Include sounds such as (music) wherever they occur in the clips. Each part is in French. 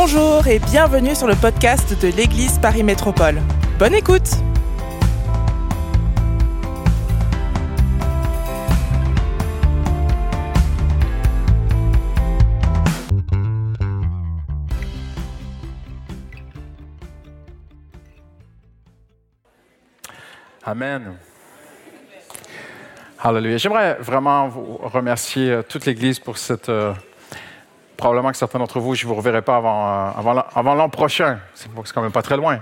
Bonjour et bienvenue sur le podcast de l'Église Paris Métropole. Bonne écoute Amen. Hallelujah. J'aimerais vraiment vous remercier euh, toute l'Église pour cette... probablement que certains d'entre vous, je ne vous reverrai pas avant, euh, avant, l'an- prochain. C'est quand même pas très loin.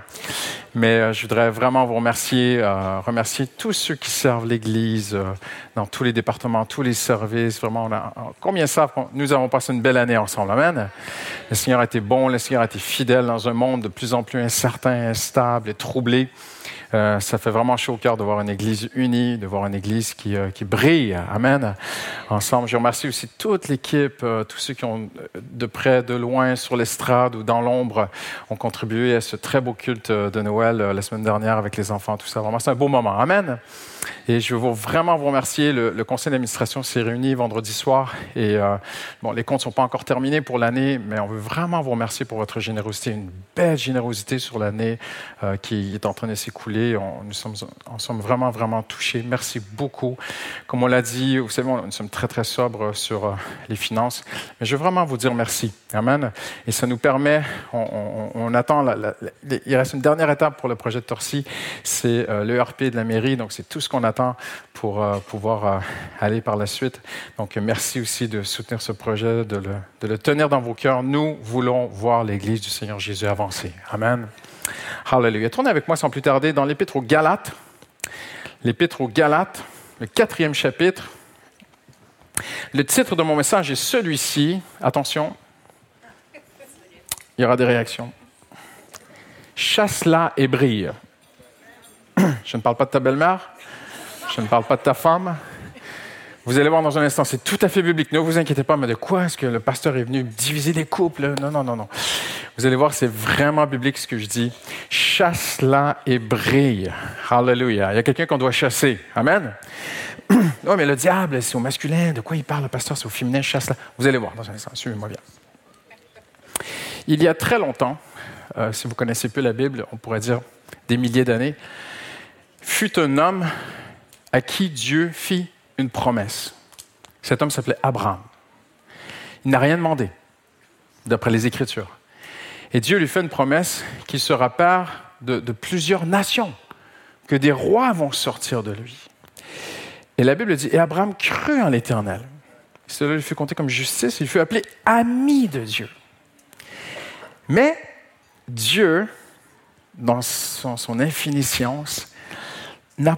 Mais euh, je voudrais vraiment vous remercier, euh, remercier tous ceux qui servent l'Église euh, dans tous les départements, tous les services. Vraiment, on a- combien savent qu'on- nous avons passé une belle année ensemble. Amen. Le Seigneur a été bon, le Seigneur a été fidèle dans un monde de plus en plus incertain, instable et troublé. Euh, ça fait vraiment chaud au cœur de voir une Église unie, de voir une Église qui, euh, brille. Amen. Ensemble, je remercie aussi toute l'équipe, euh, tous ceux qui ont de près, de loin, sur l'estrade ou dans l'ombre, ont contribué à ce très beau culte de Noël la semaine dernière avec les enfants, tout ça. Vraiment, c'est un beau moment. Amen. Et je veux vraiment vous remercier. Le, conseil d'administration s'est réuni vendredi soir et bon, les comptes ne sont pas encore terminés pour l'année, mais on veut vraiment vous remercier pour votre générosité, une belle générosité sur l'année qui est en train de s'écouler. Nous sommes, en sommes vraiment, vraiment touchés. Merci beaucoup. Comme on l'a dit, vous savez, nous sommes très, très sobres sur euh, les finances, mais je veux vraiment vous dire merci. Amen. Et ça nous permet, on, attend, il reste une dernière étape pour le projet de Torcy, c'est euh, l'ERP de la mairie, donc c'est tout ce qu'on attend pour euh, pouvoir euh, aller par la suite. Donc, merci aussi de soutenir ce projet, de le tenir dans vos cœurs. Nous voulons voir l'Église du Seigneur Jésus avancer. Amen. Hallelujah. Tournez avec moi sans plus tarder dans l'Épître aux Galates. L'Épître aux Galates, le quatrième chapitre. Le titre de mon message est celui-ci. Attention, il y aura des réactions. Chasse-la et brille. Je ne parle pas de ta belle-mère. Je ne parle pas de ta femme. Vous allez voir dans un instant, c'est tout à fait biblique. Ne vous inquiétez pas, mais de quoi est-ce que le pasteur est venu diviser les couples? Non, non, non, non. Vous allez voir, c'est vraiment biblique ce que je dis. Chasse-la et brille. Hallelujah. Il y a quelqu'un qu'on doit chasser. Amen. (clears throat) Oui, mais le diable, c'est au masculin. De quoi il parle, le pasteur? C'est au féminin. Chasse-la. Vous allez voir dans un instant. Suivez-moi bien. Il y a très longtemps, euh, si vous connaissez peu la Bible, on pourrait dire des milliers d'années, fut un homme à qui Dieu fit une promesse. Cet homme s'appelait Abraham. Il n'a rien demandé, d'après les Écritures. Et Dieu lui fait une promesse qu'il sera père de, plusieurs nations, que des rois vont sortir de lui. Et la Bible dit, et Abraham crut en l'Éternel. Cela lui fut compté comme justice, il fut appelé ami de Dieu. Mais Dieu, dans son, son infinie science, n'a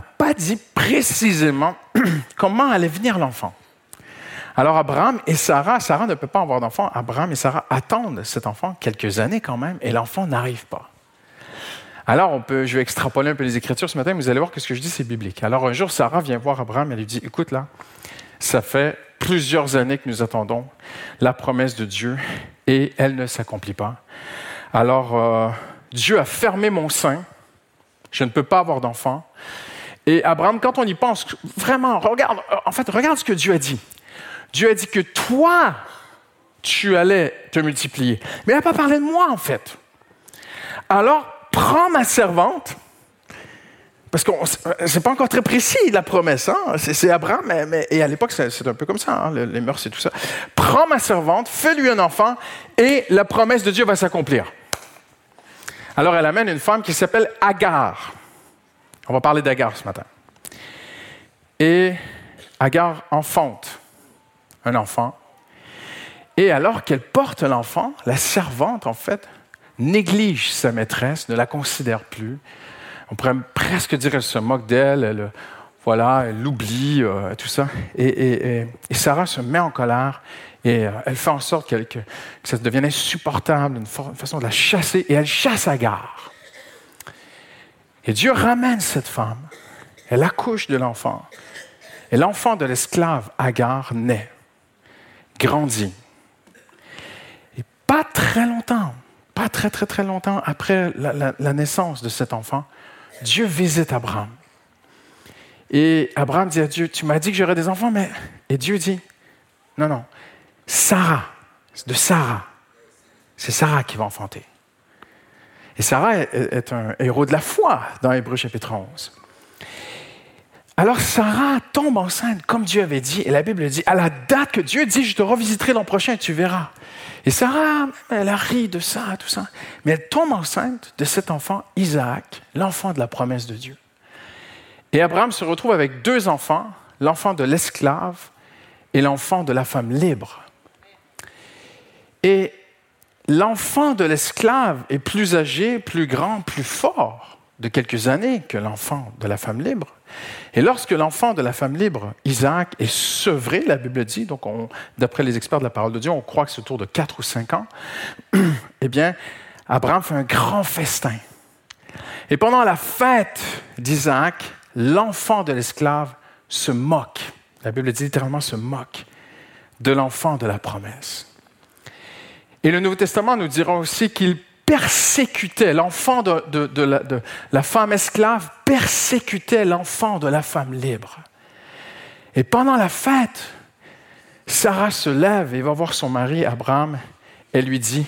pas dit précisément (clears throat) comment allait venir l'enfant. Alors Abraham et Sarah, Sarah ne peut pas avoir d'enfant, Abraham et Sarah attendent cet enfant quelques années quand même, et l'enfant n'arrive pas. Alors on peut, je vais extrapoler un peu les Écritures ce matin, mais vous allez voir que ce que je dis c'est biblique. Alors un jour, Sarah vient voir Abraham et lui dit, écoute là, ça fait plusieurs années que nous attendons la promesse de Dieu et elle ne s'accomplit pas. Alors euh, Dieu a fermé mon sein, je ne peux pas avoir d'enfant. Et Abraham, quand on y pense, vraiment, regarde, en fait, regarde ce que Dieu a dit. Dieu a dit que toi, tu allais te multiplier. Mais il n'a pas parlé de moi, en fait. Alors, prends ma servante, parce que c'est pas encore très précis, la promesse. Hein? C'est Abraham, mais, et à l'époque, c'est un peu comme ça, hein, le- les mœurs et tout ça. Prends ma servante, fais-lui un enfant, et la promesse de Dieu va s'accomplir. Alors, elle amène une femme qui s'appelle Agar. On va parler d'Agar ce matin. Et Agar enfante un enfant. Et alors qu'elle porte l'enfant, la servante, en fait, néglige sa maîtresse, ne la considère plus. On pourrait presque dire qu'elle se moque d'elle, elle, voilà, elle l'oublie, euh, tout ça. Et, Sarah se met en colère et euh, elle fait en sorte que, ça devienne insupportable, une, une façon de la chasser, et elle chasse Agar. Et Dieu ramène cette femme. Elle accouche de l'enfant. Et l'enfant de l'esclave Agar naît, grandit. Et pas très longtemps, pas très très très longtemps après la, naissance de cet enfant, Dieu visite Abraham. Et Abraham dit à Dieu, tu m'as dit que j'aurais des enfants, mais... Et Dieu dit, non, non, Sarah, de Sarah, C'est Sarah qui va enfanter. Et Sarah est un héros de la foi dans Hébreu chapitre 11. Alors Sarah tombe enceinte comme Dieu avait dit, et la Bible dit, à la date que Dieu dit, je te revisiterai l'an prochain, tu verras. Et Sarah, elle a ri de ça, tout ça, mais elle tombe enceinte de cet enfant, Isaac, l'enfant de la promesse de Dieu. Et Abraham se retrouve avec deux enfants, l'enfant de l'esclave et l'enfant de la femme libre. Et l'enfant de l'esclave est plus âgé, plus grand, plus fort de quelques années que l'enfant de la femme libre. Et lorsque l'enfant de la femme libre, Isaac, est sevré, la Bible dit, donc d'après les experts de la parole de Dieu, on croit que c'est autour de 4 ou 5 ans, (clears throat) eh bien, Abraham fait un grand festin. Et pendant la fête d'Isaac, l'enfant de l'esclave se moque. La Bible dit littéralement se moque de l'enfant de la promesse. Et le Nouveau Testament nous dira aussi qu'il persécutait l'enfant de, la, femme esclave, persécutait l'enfant de la femme libre. Et pendant la fête, Sarah se lève et va voir son mari Abraham et lui dit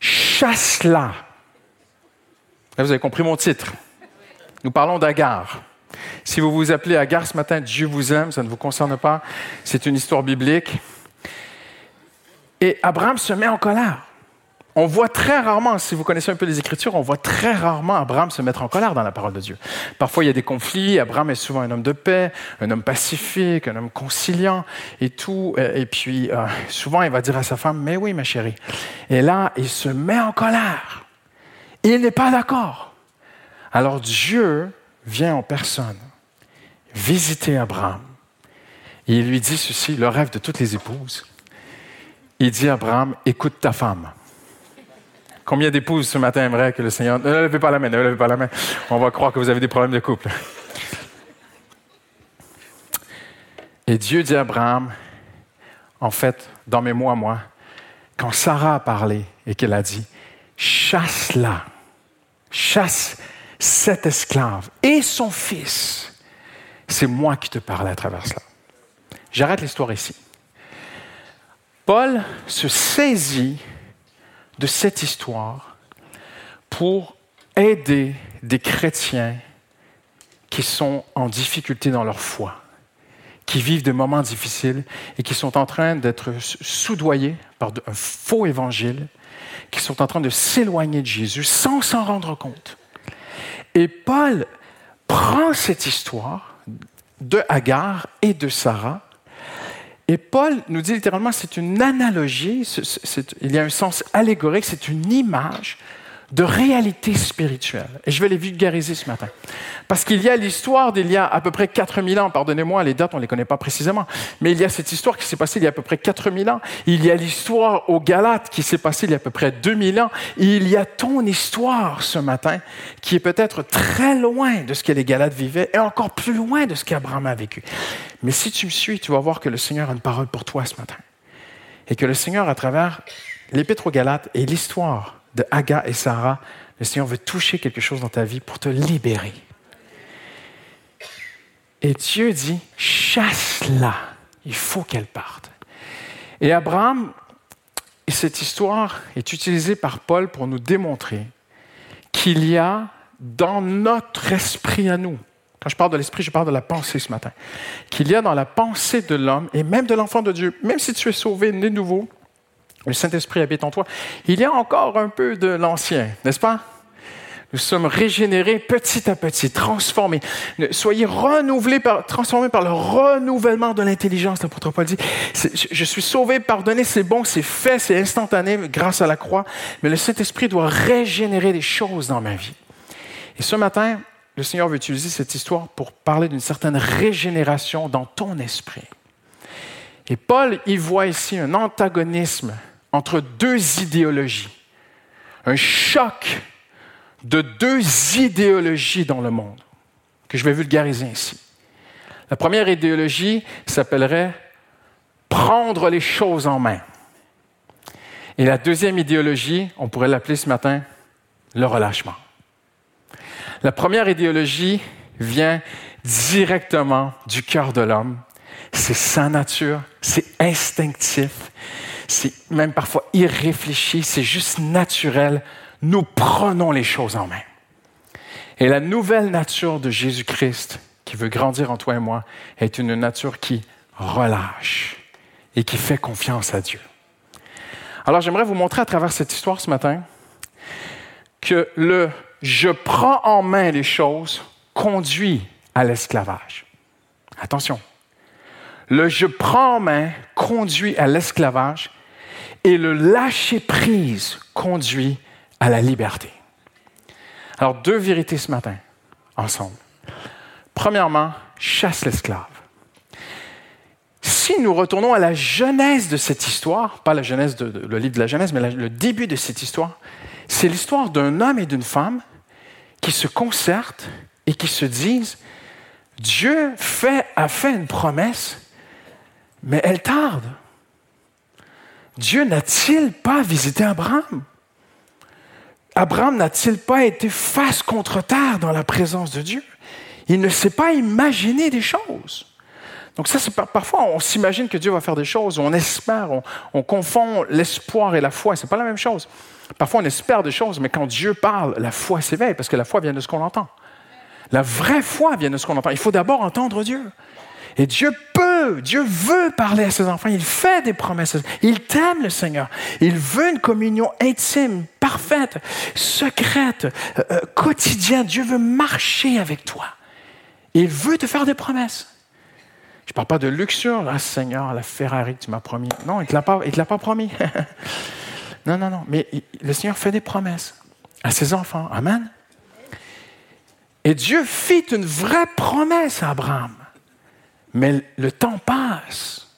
Chasse-la. Vous avez compris mon titre. Nous parlons d'Agar. Si vous vous appelez Agar ce matin, Dieu vous aime, ça ne vous concerne pas. C'est une histoire biblique. Et Abraham se met en colère. On voit très rarement, si vous connaissez un peu les Écritures, on voit très rarement Abraham se mettre en colère dans la parole de Dieu. Parfois, il y a des conflits. Abraham est souvent un homme de paix, un homme pacifique, un homme conciliant et tout. Et puis, euh, souvent, il va dire à sa femme, mais oui, ma chérie. Et là, il se met en colère. Il n'est pas d'accord. Alors Dieu vient en personne visiter Abraham. Il lui dit ceci, le rêve de toutes les épouses. Il dit à Abraham, écoute ta femme. Combien d'épouses ce matin aimeraient que le Seigneur... Ne levez pas la main, ne levez pas la main. On va croire que vous avez des problèmes de couple. Et Dieu dit à Abraham, en fait, dans mes mots à moi, quand Sarah a parlé et qu'elle a dit, chasse-la, chasse cet esclave et son fils, c'est moi qui te parle à travers cela. J'arrête l'histoire ici. Paul se saisit de cette histoire pour aider des chrétiens qui sont en difficulté dans leur foi, qui vivent des moments difficiles et qui sont en train d'être soudoyés par un faux évangile, qui sont en train de s'éloigner de Jésus sans s'en rendre compte. Et Paul prend cette histoire de Agar et de Sarah et Paul nous dit littéralement, c'est une analogie, il y a un sens allégorique, c'est une image de réalité spirituelle. Et je vais les vulgariser ce matin. Parce qu'il y a l'histoire d'il y a à peu près 4000 ans, pardonnez-moi, les dates, on ne les connaît pas précisément, mais il y a cette histoire qui s'est passée il y a à peu près 4000 ans. Il y a l'histoire aux Galates qui s'est passée il y a à peu près 2000 ans. Et il y a ton histoire ce matin qui est peut-être très loin de ce que les Galates vivaient et encore plus loin de ce qu'Abraham a vécu. Mais si tu me suis, tu vas voir que le Seigneur a une parole pour toi ce matin. Et que le Seigneur, à travers l'Épître aux Galates et l'histoire de Aga et Sarah, le Seigneur veut toucher quelque chose dans ta vie pour te libérer. Et Dieu dit, chasse-la, il faut qu'elle parte. Et Abraham, et cette histoire est utilisée par Paul pour nous démontrer qu'il y a dans notre esprit à nous, quand je parle de l'esprit, je parle de la pensée ce matin, qu'il y a dans la pensée de l'homme et même de l'enfant de Dieu, même si tu es sauvé, né nouveau, le Saint-Esprit habite en toi. Il y a encore un peu de l'ancien, n'est-ce pas? Nous sommes régénérés petit à petit, transformés. Soyez renouvelés par, transformés par le renouvellement de l'intelligence, l'apôtre Paul dit. Je suis sauvé, pardonné, c'est bon, c'est fait, c'est instantané grâce à la croix. Mais le Saint-Esprit doit régénérer des choses dans ma vie. Et ce matin, le Seigneur veut utiliser cette histoire pour parler d'une certaine régénération dans ton esprit. Et Paul y voit ici un antagonisme entre deux idéologies, un choc de deux idéologies dans le monde, que je vais vulgariser ici. La première idéologie s'appellerait prendre les choses en main. Et la deuxième idéologie, on pourrait l'appeler ce matin le relâchement. La première idéologie vient directement du cœur de l'homme. C'est sa nature, c'est instinctif, c'est même parfois irréfléchi, c'est juste naturel. Nous prenons les choses en main. Et la nouvelle nature de Jésus-Christ, qui veut grandir en toi et moi, est une nature qui relâche et qui fait confiance à Dieu. Alors j'aimerais vous montrer à travers cette histoire ce matin que le je prends en main les choses conduit à l'esclavage. Attention. Le je prends en main conduit à l'esclavage et le lâcher prise conduit à la liberté. Alors, deux vérités ce matin, ensemble. Premièrement, chasse l'esclave. Si nous retournons à la genèse de cette histoire, pas la genèse de, le livre de la Genèse, mais le début de cette histoire, c'est l'histoire d'un homme et d'une femme qui se concertent et qui se disent Dieu fait, a fait une promesse, mais elle tarde. Dieu n'a-t-il pas visité Abraham? Abraham n'a-t-il pas été face contre terre dans la présence de Dieu? Il ne s'est pas imaginé des choses. Donc ça, parfois on s'imagine que Dieu va faire des choses, on espère, on, on confond l'espoir et la foi. C'est pas la même chose. Parfois, on espère des choses, mais quand Dieu parle, la foi s'éveille parce que la foi vient de ce qu'on entend. La vraie foi vient de ce qu'on entend. Il faut d'abord entendre Dieu. Et Dieu peut, Dieu veut parler à ses enfants. Il fait des promesses. Il t'aime, le Seigneur. Il veut une communion intime, parfaite, secrète, euh, euh, quotidienne. Dieu veut marcher avec toi. Il veut te faire des promesses. Je ne parle pas de luxure. Ah, Seigneur, la Ferrari que tu m'as promis. Non, il ne te l'a pas promis. (laughs) non, non, non. Mais le Seigneur fait des promesses à ses enfants. Amen. Et Dieu fit une vraie promesse à Abraham. Mais le temps passe.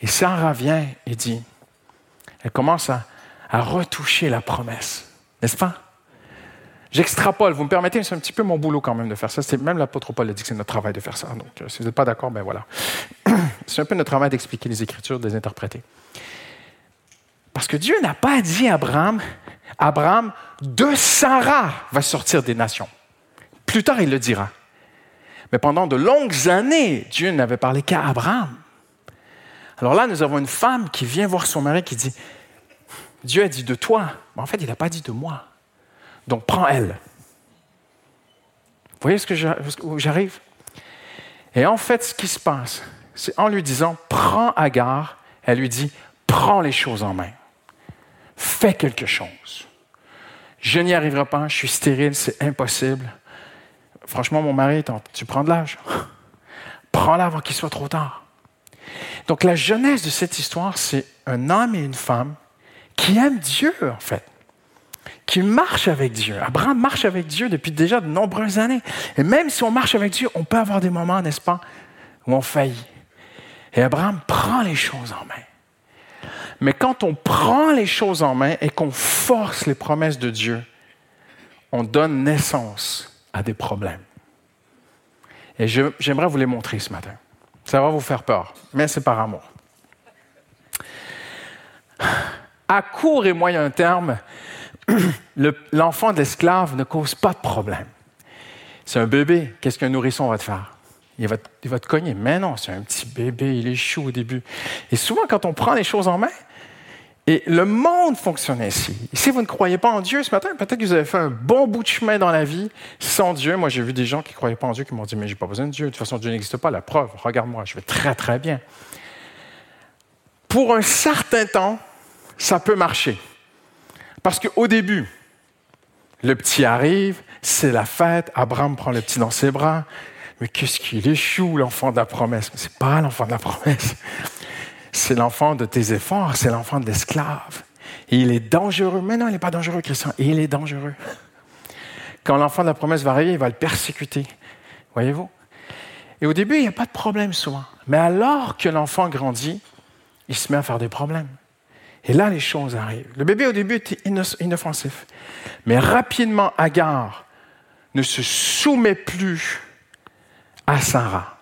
Et Sarah vient et dit, elle commence à, retoucher la promesse. N'est-ce pas? J'extrapole, vous me permettez, c'est un petit peu mon boulot quand même de faire ça. C'est même l'apôtre Paul a dit que c'est notre travail de faire ça. Donc, euh, si vous n'êtes pas d'accord, ben voilà. (clears throat) C'est un peu notre travail d'expliquer les Écritures, de les interpréter. Parce que Dieu n'a pas dit à Abraham, Abraham, de Sarah va sortir des nations. Plus tard, il le dira. Mais pendant de longues années, Dieu n'avait parlé qu'à Abraham. Alors là, nous avons une femme qui vient voir son mari qui dit, Dieu a dit de toi, mais en fait, il n'a pas dit de moi. Donc prends elle. Vous voyez ce que j'arrive? Et en fait, ce qui se passe, c'est en lui disant, prends Agar, elle lui dit, prends les choses en main. Fais quelque chose. Je n'y arriverai pas, je suis stérile, c'est impossible. Franchement, mon mari, tu prends de l'âge. (laughs) Prends-la avant qu'il soit trop tard. Donc la jeunesse de cette histoire, c'est un homme et une femme qui aiment Dieu, en fait, qui marchent avec Dieu. Abraham marche avec Dieu depuis déjà de nombreuses années. Et même si on marche avec Dieu, on peut avoir des moments, n'est-ce pas, où on faillit. Et Abraham prend les choses en main. Mais quand on prend les choses en main et qu'on force les promesses de Dieu, on donne naissance à des problèmes. Et j'aimerais vous les montrer ce matin. Ça va vous faire peur, mais c'est par amour. À court et moyen terme, (clears throat) l'enfant d'esclave ne cause pas de problème. C'est un bébé, qu'est-ce qu'un nourrisson va te faire? Il il va te cogner. Mais non, c'est un petit bébé, il est chou au début. Et souvent, quand on prend les choses en main, et le monde fonctionne ainsi. si vous ne croyez pas en Dieu ce matin, peut-être que vous avez fait un bon bout de chemin dans la vie sans Dieu. Moi, j'ai vu des gens qui ne croyaient pas en Dieu qui m'ont dit Mais j'ai pas besoin de Dieu. De toute façon, Dieu n'existe pas. La preuve, regarde-moi, je vais très, très bien. Pour un certain temps, ça peut marcher. Parce qu'au début, le petit arrive, c'est la fête, Abraham prend le petit dans ses bras. Mais qu'est-ce qu'il chou, l'enfant de la promesse? Mais ce n'est pas l'enfant de la promesse c'est l'enfant de tes efforts, c'est l'enfant de l'esclave. Il est dangereux. Mais non, il n'est pas dangereux, Christian. Il est dangereux. Quand l'enfant de la promesse va arriver, il va le persécuter. Voyez-vous? Et au début, il n'y a pas de problème souvent. Mais alors que l'enfant grandit, il se met à faire des problèmes. Et là, les choses arrivent. Le bébé, au début, était inoffensif. Mais rapidement, Agar ne se soumet plus à Sarah.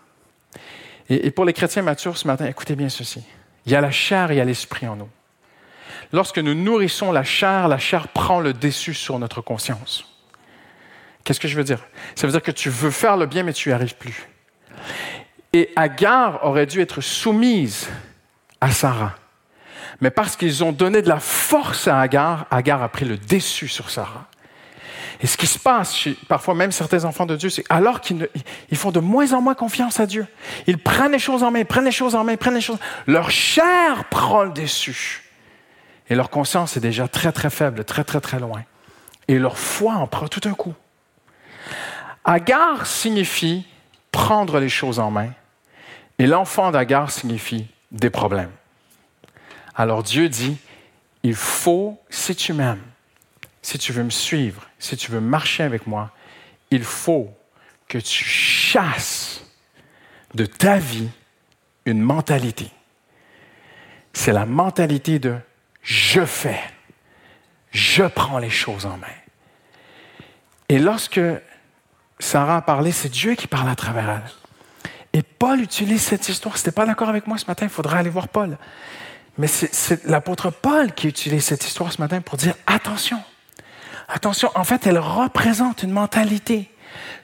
et pour les chrétiens matures ce matin, écoutez bien ceci. Il y a la chair et il y a l'esprit en nous. Lorsque nous nourrissons la chair, la chair prend le dessus sur notre conscience. Qu'est-ce que je veux dire? Ça veut dire que tu veux faire le bien, mais tu n'y arrives plus. Et Agar aurait dû être soumise à Sarah. Mais parce qu'ils ont donné de la force à Agar, Agar a pris le déçu sur Sarah. Et ce qui se passe parfois même certains enfants de Dieu, c'est alors qu'ils font de moins en moins confiance à Dieu. Ils prennent les choses en main, prennent les choses en main, prennent les choses. Leur chair prend le dessus. Et leur conscience est déjà très très faible, très très très loin. Et leur foi en prend tout un coup. Agar signifie prendre les choses en main. Et l'enfant d'Agar signifie des problèmes. Alors Dieu dit, il faut, si tu m'aimes, si tu veux me suivre, si tu veux marcher avec moi, il faut que tu chasses de ta vie une mentalité. C'est la mentalité de je fais, je prends les choses en main. Et lorsque Sarah a parlé, c'est Dieu qui parle à travers elle. Et Paul utilise cette histoire. Si tu pas d'accord avec moi ce matin, il faudra aller voir Paul. Mais c'est l'apôtre Paul qui utilise cette histoire ce matin pour dire attention. Attention, en fait, elle représente une mentalité.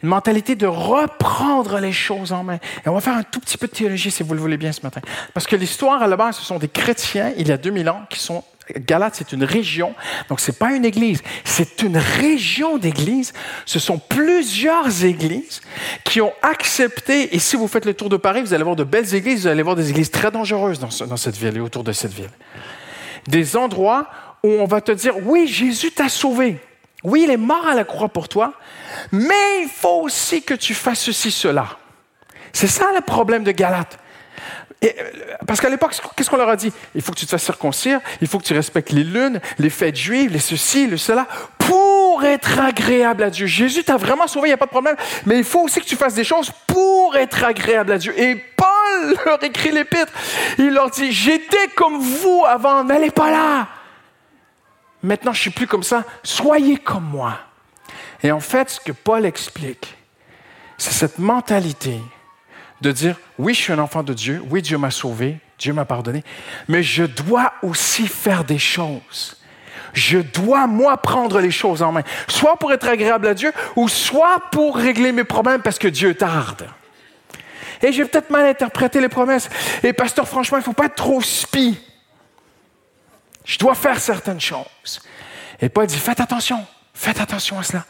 Une mentalité de reprendre les choses en main. Et on va faire un tout petit peu de théologie, si vous le voulez bien, ce matin. Parce que l'histoire, à la base, ce sont des chrétiens, il y a 2000 ans, qui sont Galate, c'est une région. Donc, ce n'est pas une église, c'est une région d'églises. Ce sont plusieurs églises qui ont accepté, et si vous faites le tour de Paris, vous allez voir de belles églises, vous allez voir des églises très dangereuses dans, dans cette ville et autour de cette ville. Des endroits où on va te dire, oui, Jésus t'a sauvé. Oui, il est mort à la croix pour toi, mais il faut aussi que tu fasses ceci, cela. C'est ça le problème de Galate. Euh, parce qu'à l'époque, qu'est-ce qu'on leur a dit? Il faut que tu te fasses circoncire, il faut que tu respectes les lunes, les fêtes juives, les ceci, le cela, pour être agréable à Dieu. Jésus t'a vraiment sauvé, il n'y a pas de problème, mais il faut aussi que tu fasses des choses pour être agréable à Dieu. Et Paul (laughs) leur écrit l'épître, il leur dit, j'étais comme vous avant, n'allez pas là. Maintenant, je suis plus comme ça, soyez comme moi. Et en fait, ce que Paul explique, c'est cette mentalité de dire, oui, je suis un enfant de Dieu, oui, Dieu m'a sauvé, Dieu m'a pardonné, mais je dois aussi faire des choses. Je dois, moi, prendre les choses en main, soit pour être agréable à Dieu, ou soit pour régler mes problèmes parce que Dieu tarde. Et j'ai peut-être mal interprété les promesses. Et pasteur, franchement, il ne faut pas être trop spi. Je dois faire certaines choses. Et Paul dit, faites attention. Faites attention à cela.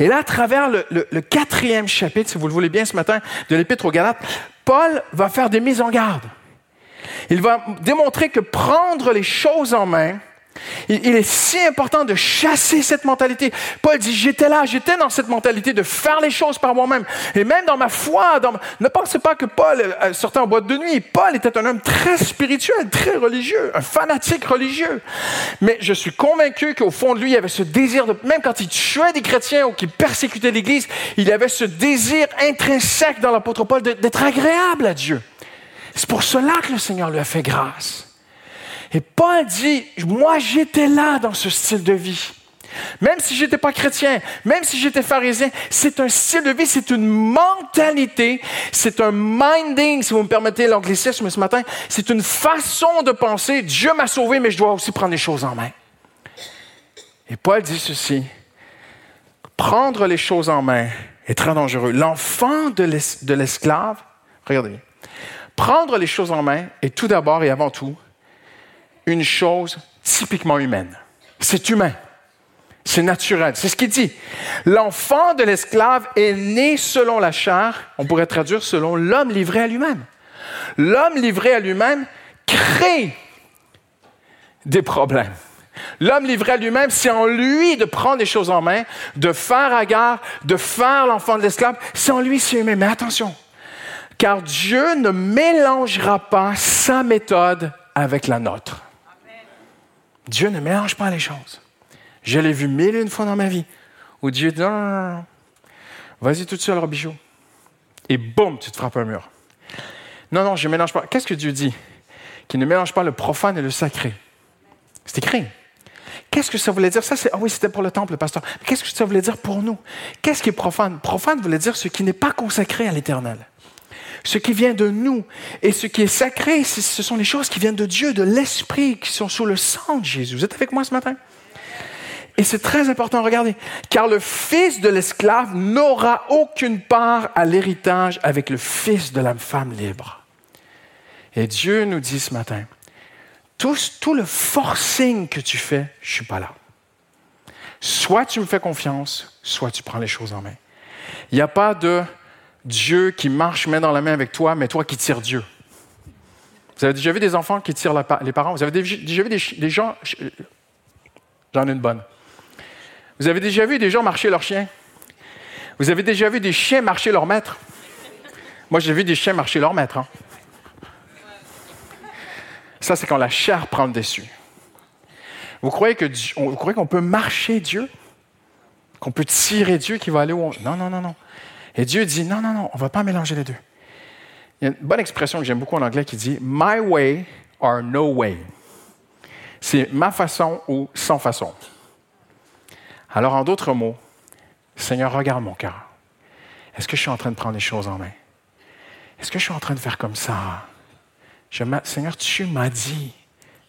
Et là, à travers le, quatrième chapitre, si vous le voulez bien ce matin, de l'Épître aux Galates, Paul va faire des mises en garde. Il va démontrer que prendre les choses en main, il, est si important de chasser cette mentalité. Paul dit, j'étais là, j'étais dans cette mentalité de faire les choses par moi-même. Et même dans ma foi, ne pensez pas que Paul euh, sortait en boîte de nuit. Paul était un homme très spirituel, très religieux, un fanatique religieux. Mais je suis convaincu qu'au fond de lui, il avait ce désir de, même quand il tuait des chrétiens ou qu'il persécutait l'Église, il avait ce désir intrinsèque dans l'apôtre Paul d'être agréable à Dieu. C'est pour cela que le Seigneur lui a fait grâce. Et Paul dit, moi j'étais là dans ce style de vie. Même si je n'étais pas chrétien, même si j'étais pharisien, c'est un style de vie, c'est une mentalité, c'est un minding, si vous me permettez l'anglicisme ce matin, c'est une façon de penser, Dieu m'a sauvé, mais je dois aussi prendre les choses en main. Et Paul dit ceci, prendre les choses en main est très dangereux. L'enfant de l'esclave, regardez, prendre les choses en main est tout d'abord et avant tout une chose typiquement humaine. C'est humain. C'est naturel. C'est ce qu'il dit. L'enfant de l'esclave est né selon la chair, on pourrait traduire selon l'homme livré à lui-même. L'homme livré à lui-même crée des problèmes. L'homme livré à lui-même, c'est en lui de prendre les choses en main, de faire agar, de faire l'enfant de l'esclave. C'est en lui, c'est humain. Mais attention, car Dieu ne mélangera pas sa méthode avec la nôtre. Dieu ne mélange pas les choses. Je l'ai vu mille et une fois dans ma vie où Dieu dit vas-y tout seul, Robichaud. Et boum, tu te frappes un mur. Non, non, je ne mélange pas. Qu'est-ce que Dieu dit Qu'il ne mélange pas le profane et le sacré? C'est écrit. Qu'est-ce que ça voulait dire? Ça, c'est, ah oui, c'était pour le temple, pasteur. Qu'est-ce que ça voulait dire pour nous? Qu'est-ce qui est profane? Profane voulait dire ce qui n'est pas consacré à l'éternel ce qui vient de nous. Et ce qui est sacré, ce sont les choses qui viennent de Dieu, de l'Esprit, qui sont sous le sang de Jésus. Vous êtes avec moi ce matin? Et c'est très important, regardez, car le fils de l'esclave n'aura aucune part à l'héritage avec le fils de la femme libre. Et Dieu nous dit ce matin, tout, tout le forcing que tu fais, je ne suis pas là. Soit tu me fais confiance, soit tu prends les choses en main. Il n'y a pas de Dieu qui marche main dans la main avec toi, mais toi qui tires Dieu. Vous avez déjà vu des enfants qui tirent les parents? Vous avez déjà vu des, gens... J'en ai une bonne. Vous avez déjà vu des gens marcher leurs chiens? Vous avez déjà vu des chiens marcher leur maître? Moi, j'ai vu des chiens marcher leur maître. Hein. Ça, c'est quand la chair prend le dessus. Vous croyez qu'on peut marcher Dieu? Qu'on peut tirer Dieu qui va aller où on... Non, non, non, non. Et Dieu dit, non, non, non, on ne va pas mélanger les deux. Il y a une bonne expression que j'aime beaucoup en anglais qui dit My way or no way. C'est ma façon ou sans façon. Alors, en d'autres mots, Seigneur, regarde mon cœur. Est-ce que je suis en train de prendre les choses en main? Est-ce que je suis en train de faire comme ça? Seigneur, tu m'as dit,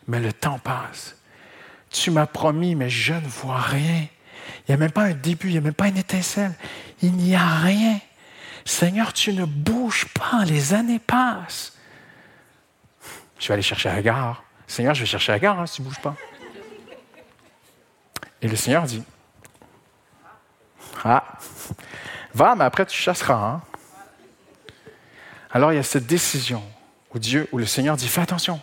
mais le temps passe. Tu m'as promis, mais je ne vois rien. Il n'y a même pas un début, il n'y a même pas une étincelle. Il n'y a rien. Seigneur, tu ne bouges pas, les années passent. Je vais aller chercher Agar. Seigneur, je vais chercher Agar hein, si tu ne bouges pas. Et le Seigneur dit, ah, va, mais après tu chasseras. Hein. Alors il y a cette décision où Dieu, où le Seigneur dit, fais attention,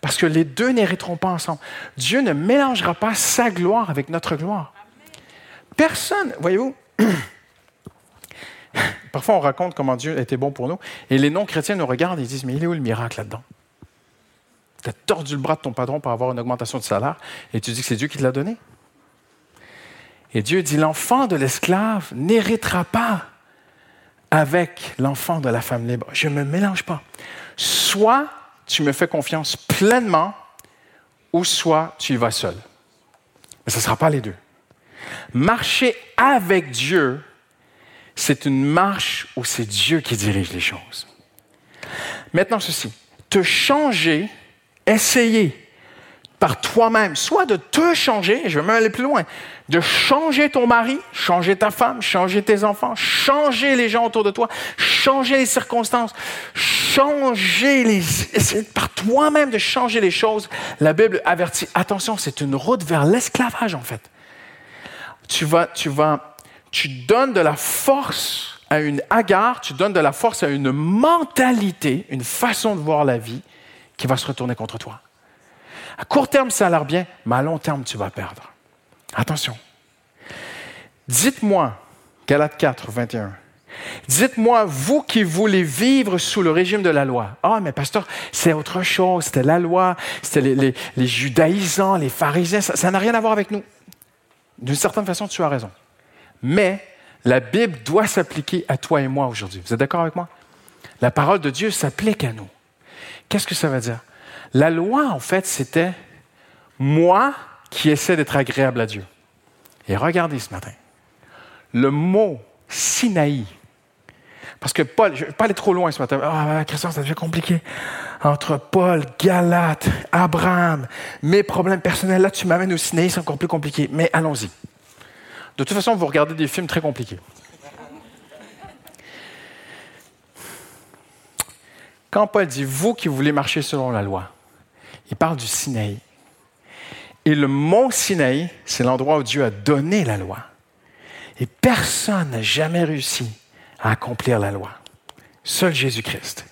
parce que les deux n'hériteront pas ensemble. Dieu ne mélangera pas sa gloire avec notre gloire. Personne, voyez-vous, (clears throat) Parfois, on raconte comment Dieu était bon pour nous, et les non-chrétiens nous regardent et disent Mais il est où le miracle là-dedans? Tu as tordu le bras de ton patron pour avoir une augmentation de salaire, et tu dis que c'est Dieu qui te l'a donné. Et Dieu dit L'enfant de l'esclave n'héritera pas avec l'enfant de la femme libre. Je ne me mélange pas. Soit tu me fais confiance pleinement, ou soit tu y vas seul. Mais ce ne sera pas les deux. Marcher avec Dieu, c'est une marche où c'est Dieu qui dirige les choses. Maintenant, ceci, te changer, essayer par toi-même, soit de te changer, je vais même aller plus loin, de changer ton mari, changer ta femme, changer tes enfants, changer les gens autour de toi, changer les circonstances, changer les... Essayer par toi-même de changer les choses. La Bible avertit, attention, c'est une route vers l'esclavage en fait. Tu donnes de la force à une agarre, tu donnes de la force à une mentalité, une façon de voir la vie qui va se retourner contre toi. À court terme, ça a l'air bien, mais à long terme, tu vas perdre. Attention. Dites-moi, Galates 4, 21. Dites-moi, vous qui voulez vivre sous le régime de la loi. Ah, mais pasteur, c'est autre chose. C'était la loi, c'était les, les, judaïsants, les pharisiens. Ça n'a rien à voir avec nous. D'une certaine façon, tu as raison. Mais la Bible doit s'appliquer à toi et moi aujourd'hui. Vous êtes d'accord avec moi? La parole de Dieu s'applique à nous. Qu'est-ce que ça veut dire? La loi, en fait, c'était moi qui essaie d'être agréable à Dieu. Et regardez ce matin, le mot Sinaï, parce que Paul, je ne vais pas aller trop loin ce matin. Ah, Christian, ça devient compliqué. Entre Paul, Galate, Abraham, mes problèmes personnels, là, tu m'amènes au Sinaï, c'est encore plus compliqué. Mais allons-y. De toute façon, vous regardez des films très compliqués. Quand Paul dit vous qui voulez marcher selon la loi, il parle du Sinaï. Et le mont Sinaï, c'est l'endroit où Dieu a donné la loi. Et personne n'a jamais réussi à accomplir la loi. Seul Jésus-Christ.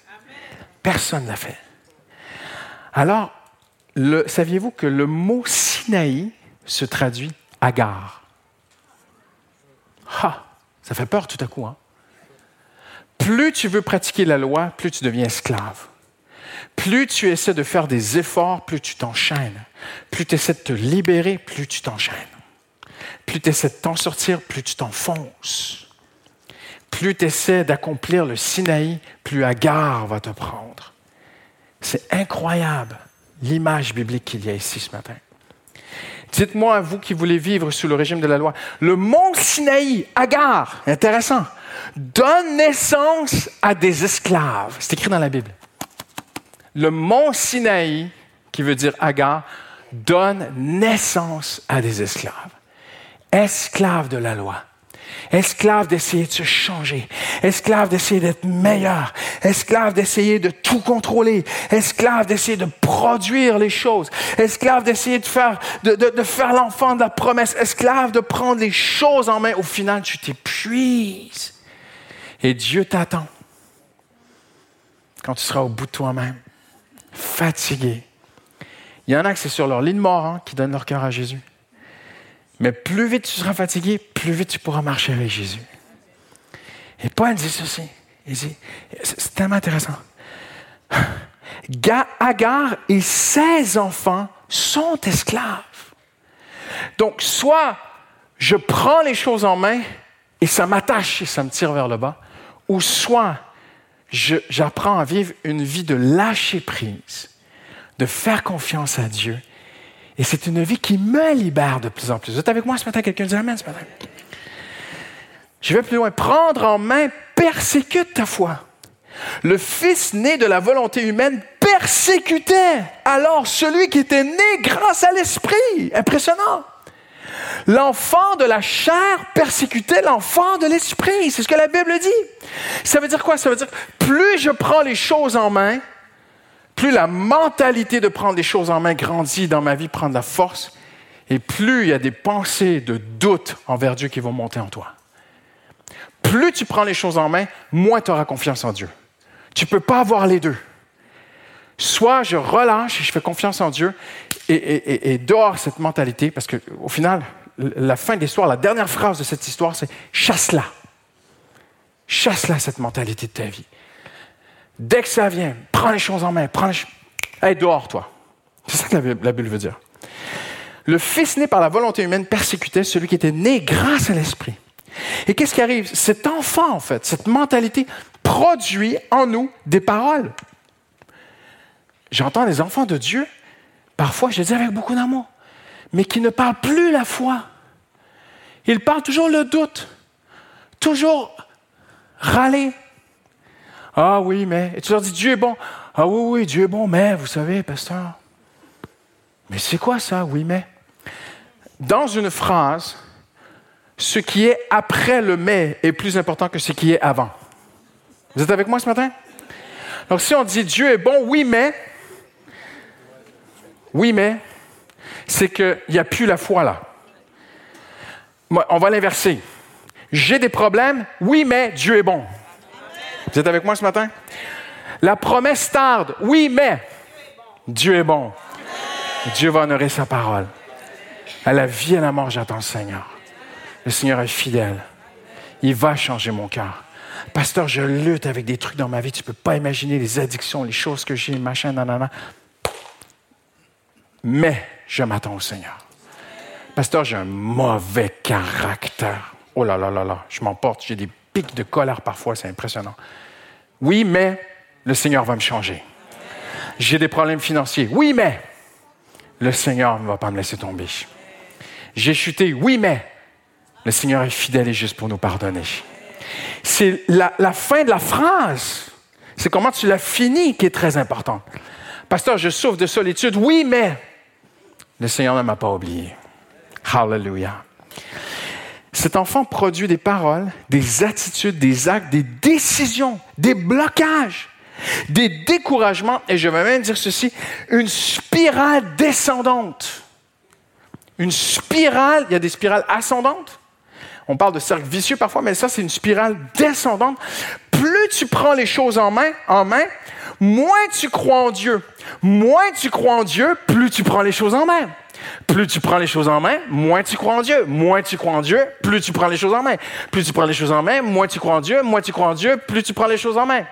Personne n'a fait. Alors, saviez-vous que le mot Sinaï se traduit Agar? Ha! Ça fait peur tout à coup. Hein? Plus tu veux pratiquer la loi, plus tu deviens esclave. Plus tu essaies de faire des efforts, plus tu t'enchaînes. Plus tu essaies de te libérer, plus tu t'enchaînes. Plus tu essaies de t'en sortir, plus tu t'enfonces. Plus tu essaies d'accomplir le Sinaï, plus Agar va te prendre. C'est incroyable l'image biblique qu'il y a ici ce matin. Dites-moi, vous qui voulez vivre sous le régime de la loi, le mont Sinaï, Agar, intéressant, donne naissance à des esclaves. C'est écrit dans la Bible. Le mont Sinaï, qui veut dire Agar, donne naissance à des esclaves. Esclaves de la loi. Esclave d'essayer de se changer, esclave d'essayer d'être meilleur, esclave d'essayer de tout contrôler, esclave d'essayer de produire les choses, esclave d'essayer de faire, de, faire l'enfant de la promesse, esclave de prendre les choses en main. Au final, tu t'épuises. Et Dieu t'attend quand tu seras au bout de toi-même, fatigué. Il y en a que c'est sur leur lit de mort hein, qui donnent leur cœur à Jésus. Mais plus vite tu seras fatigué, plus vite tu pourras marcher avec Jésus. Et Paul dit ceci. Il dit, c'est tellement intéressant. Agar et ses enfants sont esclaves. Donc, soit je prends les choses en main et ça m'attache et ça me tire vers le bas, ou soit j'apprends à vivre une vie de lâcher prise, de faire confiance à Dieu et c'est une vie qui me libère de plus en plus. Vous êtes avec moi ce matin? Quelqu'un dit Amen ce matin? Je vais plus loin. Prendre en main persécute ta foi. Le Fils né de la volonté humaine persécutait alors celui qui était né grâce à l'Esprit. Impressionnant. L'enfant de la chair persécutait l'enfant de l'Esprit. C'est ce que la Bible dit. Ça veut dire quoi? Ça veut dire plus je prends les choses en main, plus la mentalité de prendre les choses en main grandit dans ma vie, prend de la force, et plus il y a des pensées de doute envers Dieu qui vont monter en toi. Plus tu prends les choses en main, moins tu auras confiance en Dieu. Tu ne peux pas avoir les deux. Soit je relâche et je fais confiance en Dieu et, et dehors cette mentalité, parce qu'au final, la fin de l'histoire, la dernière phrase de cette histoire, c'est chasse-la. Chasse-la, cette mentalité de ta vie. Dès que ça vient, prends les choses en main, prends les choses. Hey, dehors, toi. C'est ça que la Bible, veut dire. Le Fils né par la volonté humaine persécutait celui qui était né grâce à l'Esprit. Et qu'est-ce qui arrive? Cet enfant, en fait, cette mentalité produit en nous des paroles. J'entends les enfants de Dieu, parfois, je les dis avec beaucoup d'amour, mais qui ne parlent plus la foi. Ils parlent toujours le doute, toujours râler, ah oui, mais. Et tu leur dis, Dieu est bon. Ah oui, oui, Dieu est bon, mais, vous savez, pasteur. Mais c'est quoi ça, oui, mais? Dans une phrase, ce qui est après le mais est plus important que ce qui est avant. Vous êtes avec moi ce matin? Donc si on dit Dieu est bon, oui, mais, oui, mais, c'est qu'il n'y a plus la foi là. On va l'inverser. J'ai des problèmes, oui, mais Dieu est bon. Vous êtes avec moi ce matin? La promesse tarde, oui, mais Dieu est bon. Dieu va honorer sa parole. À la vie et à la mort, j'attends le Seigneur. Le Seigneur est fidèle. Il va changer mon cœur. Pasteur, je lutte avec des trucs dans ma vie. Tu ne peux pas imaginer les addictions, les choses que j'ai, machin, nanana. Mais je m'attends au Seigneur. Pasteur, j'ai un mauvais caractère. Oh là là là là, je m'emporte, j'ai des de colère parfois, c'est impressionnant. Oui, mais le Seigneur va me changer. J'ai des problèmes financiers. Oui, mais le Seigneur ne va pas me laisser tomber. J'ai chuté. Oui, mais le Seigneur est fidèle et juste pour nous pardonner. C'est la, la fin de la phrase. C'est comment tu l'as fini qui est très important. Pasteur, je souffre de solitude. Oui, mais le Seigneur ne m'a pas oublié. Hallelujah. Cet enfant produit des paroles, des attitudes, des actes, des décisions, des blocages, des découragements, et je vais même dire ceci, une spirale descendante. Une spirale, il y a des spirales ascendantes. On parle de cercle vicieux parfois, mais ça, c'est une spirale descendante. Plus tu prends les choses en main, en main, moins tu crois en Dieu. Moins tu crois en Dieu, plus tu prends les choses en main. Plus tu prends les choses en main, moins tu crois en Dieu. Moins tu crois en Dieu, plus tu prends les choses en main. Plus tu prends les choses en main, moins tu crois en Dieu. Moins tu crois en Dieu, plus tu prends les choses en main.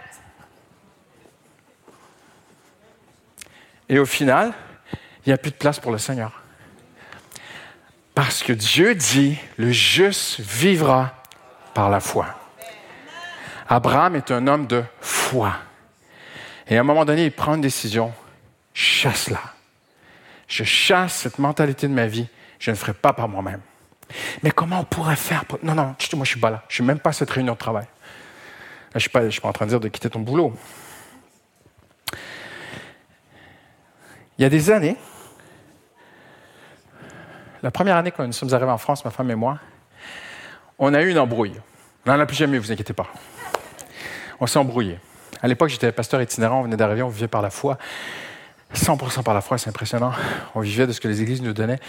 Et au final, il n'y a plus de place pour le Seigneur. Parce que Dieu dit, le juste vivra par la foi. Abraham est un homme de foi. Et à un moment donné, il prend une décision, chasse-la je chasse cette mentalité de ma vie, je ne ferai pas par moi-même. Mais comment on pourrait faire pour... Non, non, moi je suis pas là. Je ne suis même pas à cette réunion de travail. Je ne suis, pas, suis pas en train de dire de quitter ton boulot. Il y a des années, la première année quand nous sommes arrivés en France, ma femme et moi, On a eu une embrouille. On n'en a plus jamais, vous inquiétez pas. On s'est embrouillé. À l'époque, j'étais pasteur itinérant, on venait d'arriver, on vivait par la foi. 100% par la foi, c'est impressionnant. On vivait de ce que les églises nous donnaient.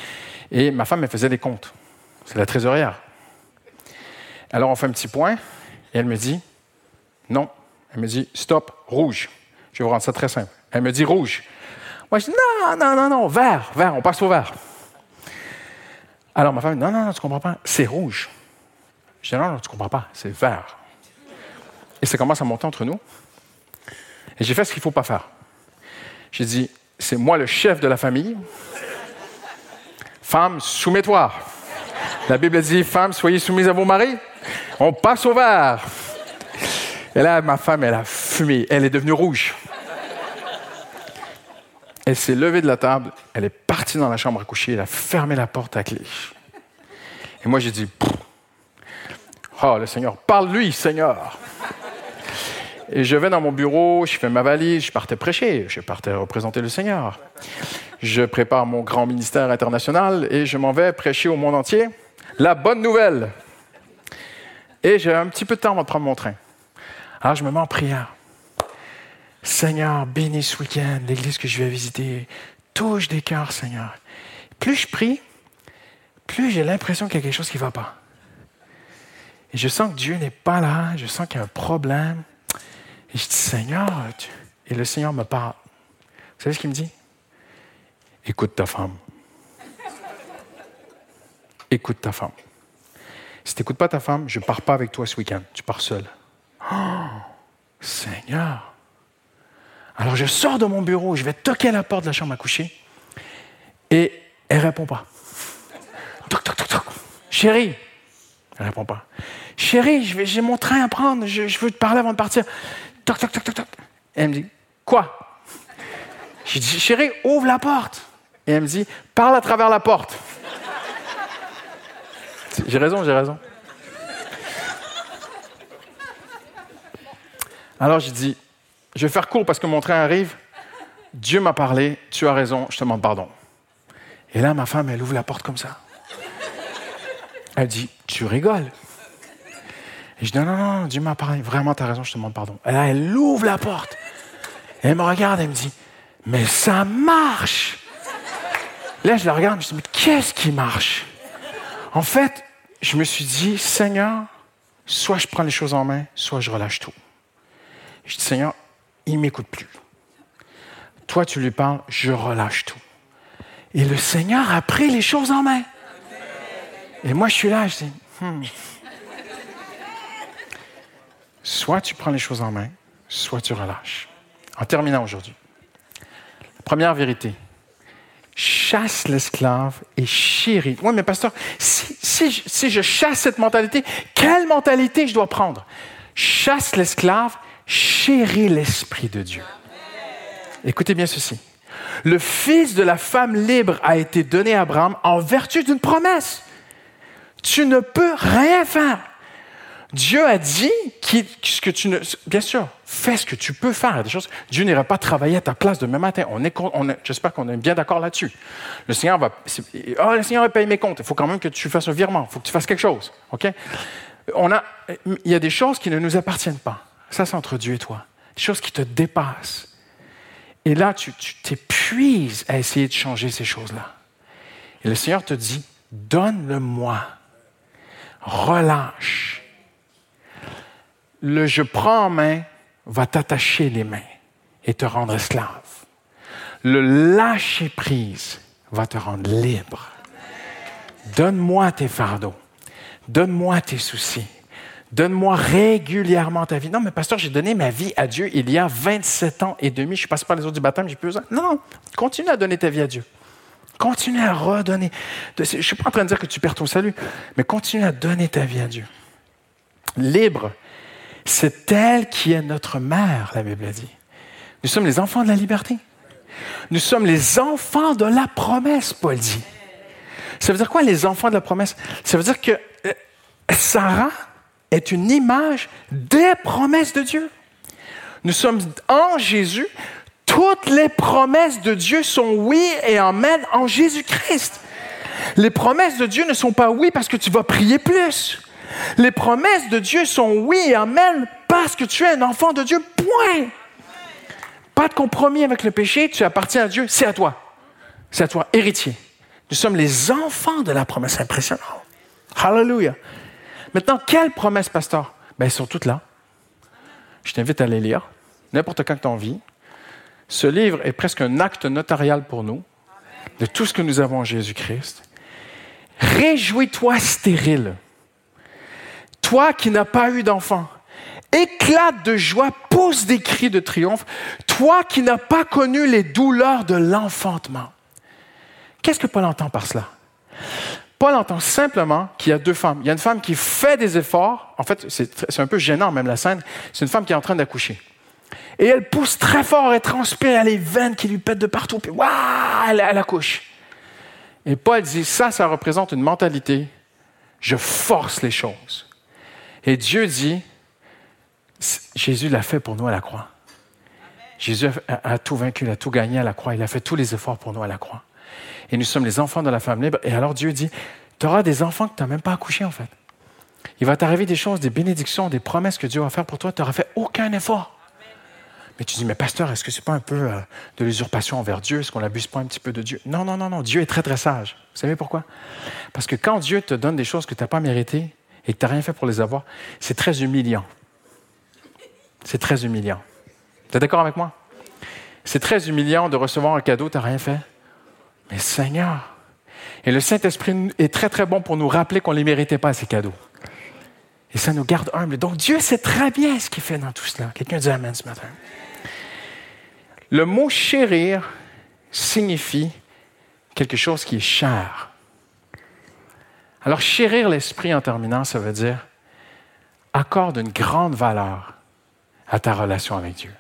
Et ma femme, elle faisait des comptes. C'est la trésorière. Alors, on fait un petit point, et elle me dit, non. Elle me dit, stop, rouge. Je vais vous rendre ça très simple. Elle me dit rouge. Moi, je dis, non, non, non, non, vert, vert, on passe au vert. Alors, ma femme dit, non, non, non, tu comprends pas, c'est rouge. Je dis, non, non, tu comprends pas, c'est vert. Et ça commence à monter entre nous. Et j'ai fait ce qu'il ne faut pas faire. J'ai dit, c'est moi le chef de la famille. Femme, soumets-toi. La Bible dit, femme, soyez soumise à vos maris. On passe au vert. Et là, ma femme, elle a fumé. Elle est devenue rouge. Elle s'est levée de la table, elle est partie dans la chambre à coucher, elle a fermé la porte à clé. Et moi, j'ai dit, oh, le Seigneur, parle-lui, Seigneur. Et je vais dans mon bureau, je fais ma valise, je partais prêcher, je partais représenter le Seigneur. Je prépare mon grand ministère international et je m'en vais prêcher au monde entier la bonne nouvelle. Et j'ai un petit peu de temps avant de prendre mon train. Alors je me mets en prière. Seigneur, bénis ce week-end l'église que je vais visiter. Touche des cœurs, Seigneur. Plus je prie, plus j'ai l'impression qu'il y a quelque chose qui ne va pas. Et je sens que Dieu n'est pas là, je sens qu'il y a un problème. Et je dis, Seigneur, et le Seigneur me parle. Vous savez ce qu'il me dit? Écoute ta femme. Écoute ta femme. Si tu n'écoutes pas ta femme, je ne pars pas avec toi ce week-end. Tu pars seul. Oh, Seigneur. Alors je sors de mon bureau, je vais toquer à la porte de la chambre à coucher et elle répond pas. Toc, toc, toc, toc. Chérie, elle répond pas. Chérie, j'ai mon train à prendre, je, veux te parler avant de partir. Toc, toc, toc, toc, toc. Et elle me dit, quoi? Je dis, chérie, ouvre la porte. Et elle me dit, parle à travers la porte. J'ai raison, j'ai raison. Alors j'ai dit, je vais faire court parce que mon train arrive. Dieu m'a parlé, tu as raison, je te demande pardon. Et là, ma femme, elle ouvre la porte comme ça. Elle dit, tu rigoles. Je dis, non, non, non, Dieu m'a parlé, vraiment, tu as raison, je te demande pardon. Et là, elle ouvre la porte. elle me regarde, elle me dit, mais ça marche. Là, je la regarde, je me dis, mais qu'est-ce qui marche? En fait, je me suis dit, Seigneur, soit je prends les choses en main, soit je relâche tout. Je dis, Seigneur, il ne m'écoute plus. Toi, tu lui parles, je relâche tout. Et le Seigneur a pris les choses en main. Et moi, je suis là, je dis, hmm. Soit tu prends les choses en main, soit tu relâches. En terminant aujourd'hui, première vérité, chasse l'esclave et chérit. Oui, mais pasteur, si, si, je chasse cette mentalité, quelle mentalité je dois prendre? Chasse l'esclave chéris l'Esprit de Dieu. Écoutez bien ceci. Le fils de la femme libre a été donné à Abraham en vertu d'une promesse. Tu ne peux rien faire. Dieu a dit que tu ne. Bien sûr, fais ce que tu peux faire. Dieu n'ira pas travailler à ta place demain matin. On est, j'espère qu'on est bien d'accord là-dessus. Le Seigneur va. Oh, le Seigneur va payer mes comptes. Il faut quand même que tu fasses un virement. Il faut que tu fasses quelque chose. OK? On a, il y a des choses qui ne nous appartiennent pas. Ça, c'est entre Dieu et toi. Des choses qui te dépassent. Et là, tu t'épuises à essayer de changer ces choses-là. Et le Seigneur te dit, donne-le-moi. Relâche. Le je prends en main va t'attacher les mains et te rendre esclave. Le lâcher prise va te rendre libre. Donne-moi tes fardeaux. Donne-moi tes soucis. Donne-moi régulièrement ta vie. Non, mais pasteur, j'ai donné ma vie à Dieu il y a 27 ans et demi. Je passé par les autres du baptême, j'ai plus besoin. Non, continue à donner ta vie à Dieu. Continue à redonner. Je ne suis pas en train de dire que tu perds ton salut, mais continue à donner ta vie à Dieu. Libre, c'est elle qui est notre mère, la Bible dit. Nous sommes les enfants de la liberté. Nous sommes les enfants de la promesse, Paul dit. Ça veut dire quoi, les enfants de la promesse? Ça veut dire que euh, Sarah, est une image des promesses de Dieu. Nous sommes en Jésus. Toutes les promesses de Dieu sont oui et amen en Jésus-Christ. Les promesses de Dieu ne sont pas oui parce que tu vas prier plus. Les promesses de Dieu sont oui et amen parce que tu es un enfant de Dieu. Point. Pas de compromis avec le péché, tu appartiens à Dieu, c'est à toi. C'est à toi, héritier. Nous sommes les enfants de la promesse impressionnante. Hallelujah. Maintenant, quelle promesse, pasteur? Ben, elles sont toutes là. Je t'invite à les lire, n'importe quand tu en vis. Ce livre est presque un acte notarial pour nous de tout ce que nous avons en Jésus-Christ. Réjouis-toi stérile. Toi qui n'as pas eu d'enfant, éclate de joie, pousse des cris de triomphe. Toi qui n'as pas connu les douleurs de l'enfantement. Qu'est-ce que Paul entend par cela? Paul entend simplement qu'il y a deux femmes. Il y a une femme qui fait des efforts. En fait, c'est un peu gênant même la scène. C'est une femme qui est en train d'accoucher. Et elle pousse très fort, elle transpire, elle a les veines qui lui pètent de partout, puis waouh, elle, elle accouche. Et Paul dit, ça, ça représente une mentalité. Je force les choses. Et Dieu dit, Jésus l'a fait pour nous à la croix. Jésus a, tout vaincu, il a tout gagné à la croix, il a fait tous les efforts pour nous à la croix. Et nous sommes les enfants de la femme libre. Et alors Dieu dit, tu auras des enfants que tu n'as même pas accouchés en fait. Il va t'arriver des choses, des bénédictions, des promesses que Dieu va faire pour toi. Tu n'auras fait aucun effort. Mais tu dis, mais pasteur, est-ce que ce n'est pas un peu euh, de l'usurpation envers Dieu? Est-ce qu'on n'abuse pas un petit peu de Dieu? Non, non, non, non. Dieu est très, très sage. Vous savez pourquoi? Parce que quand Dieu te donne des choses que tu n'as pas méritées et que tu n'as rien fait pour les avoir, c'est très humiliant. C'est très humiliant. Tu es d'accord avec moi? C'est très humiliant de recevoir un cadeau, tu n'as rien fait. Mais Seigneur, et le Saint-Esprit est très, très bon pour nous rappeler qu'on ne les méritait pas, ces cadeaux. Et ça nous garde humbles. Donc Dieu sait très bien ce qu'il fait dans tout cela. Quelqu'un dit Amen ce matin. Le mot chérir signifie quelque chose qui est cher. Alors chérir l'esprit en terminant, ça veut dire accorde une grande valeur à ta relation avec Dieu.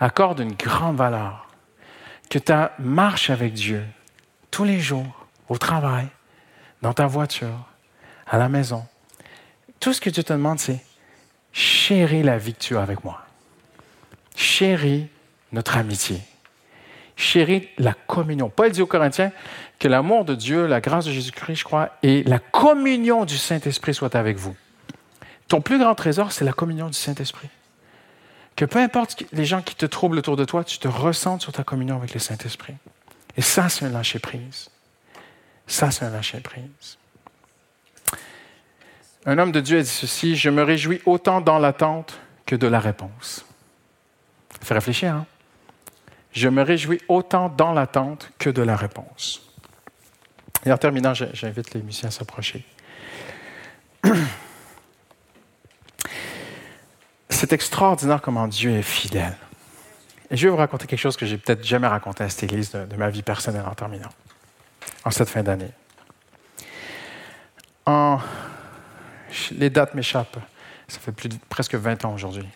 Accorde une grande valeur. Que ta marche avec Dieu, tous les jours, au travail, dans ta voiture, à la maison, tout ce que Dieu te demande, c'est chérir la vie que tu as avec moi. Chéris notre amitié. Chéris la communion. Paul dit aux Corinthiens que l'amour de Dieu, la grâce de Jésus-Christ, je crois, et la communion du Saint-Esprit soient avec vous. Ton plus grand trésor, c'est la communion du Saint-Esprit. Que peu importe les gens qui te troublent autour de toi, tu te ressentes sur ta communion avec le Saint-Esprit. Et ça, c'est un lâcher-prise. Ça, c'est un lâcher-prise. Un homme de Dieu a dit ceci, je me réjouis autant dans l'attente que de la réponse. Ça fait réfléchir, hein? Je me réjouis autant dans l'attente que de la réponse. Et en terminant, j'invite les musiciens à s'approcher. (clears throat) C'est extraordinaire comment Dieu est fidèle. Et je vais vous raconter quelque chose que j'ai peut-être jamais raconté à cette église de, ma vie personnelle en terminant, en cette fin d'année. Les dates m'échappent. Ça fait presque 20 ans aujourd'hui.